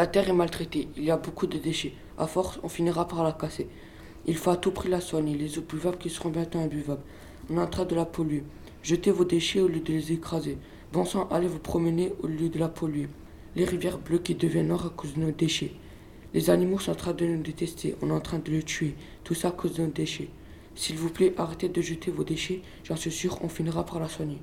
La terre est maltraitée, il y a beaucoup de déchets. À force, on finira par la casser. Il faut à tout prix la soigner, les eaux buvables qui seront bientôt imbuvables. On est en train de la polluer. Jetez vos déchets au lieu de les écraser. Bon sang, allez vous promener au lieu de la polluer. Les rivières bleues qui deviennent noires à cause de nos déchets. Les animaux sont en train de nous détester, on est en train de les tuer. Tout ça à cause de nos déchets. S'il vous plaît, arrêtez de jeter vos déchets, j'en suis sûr, on finira par la soigner.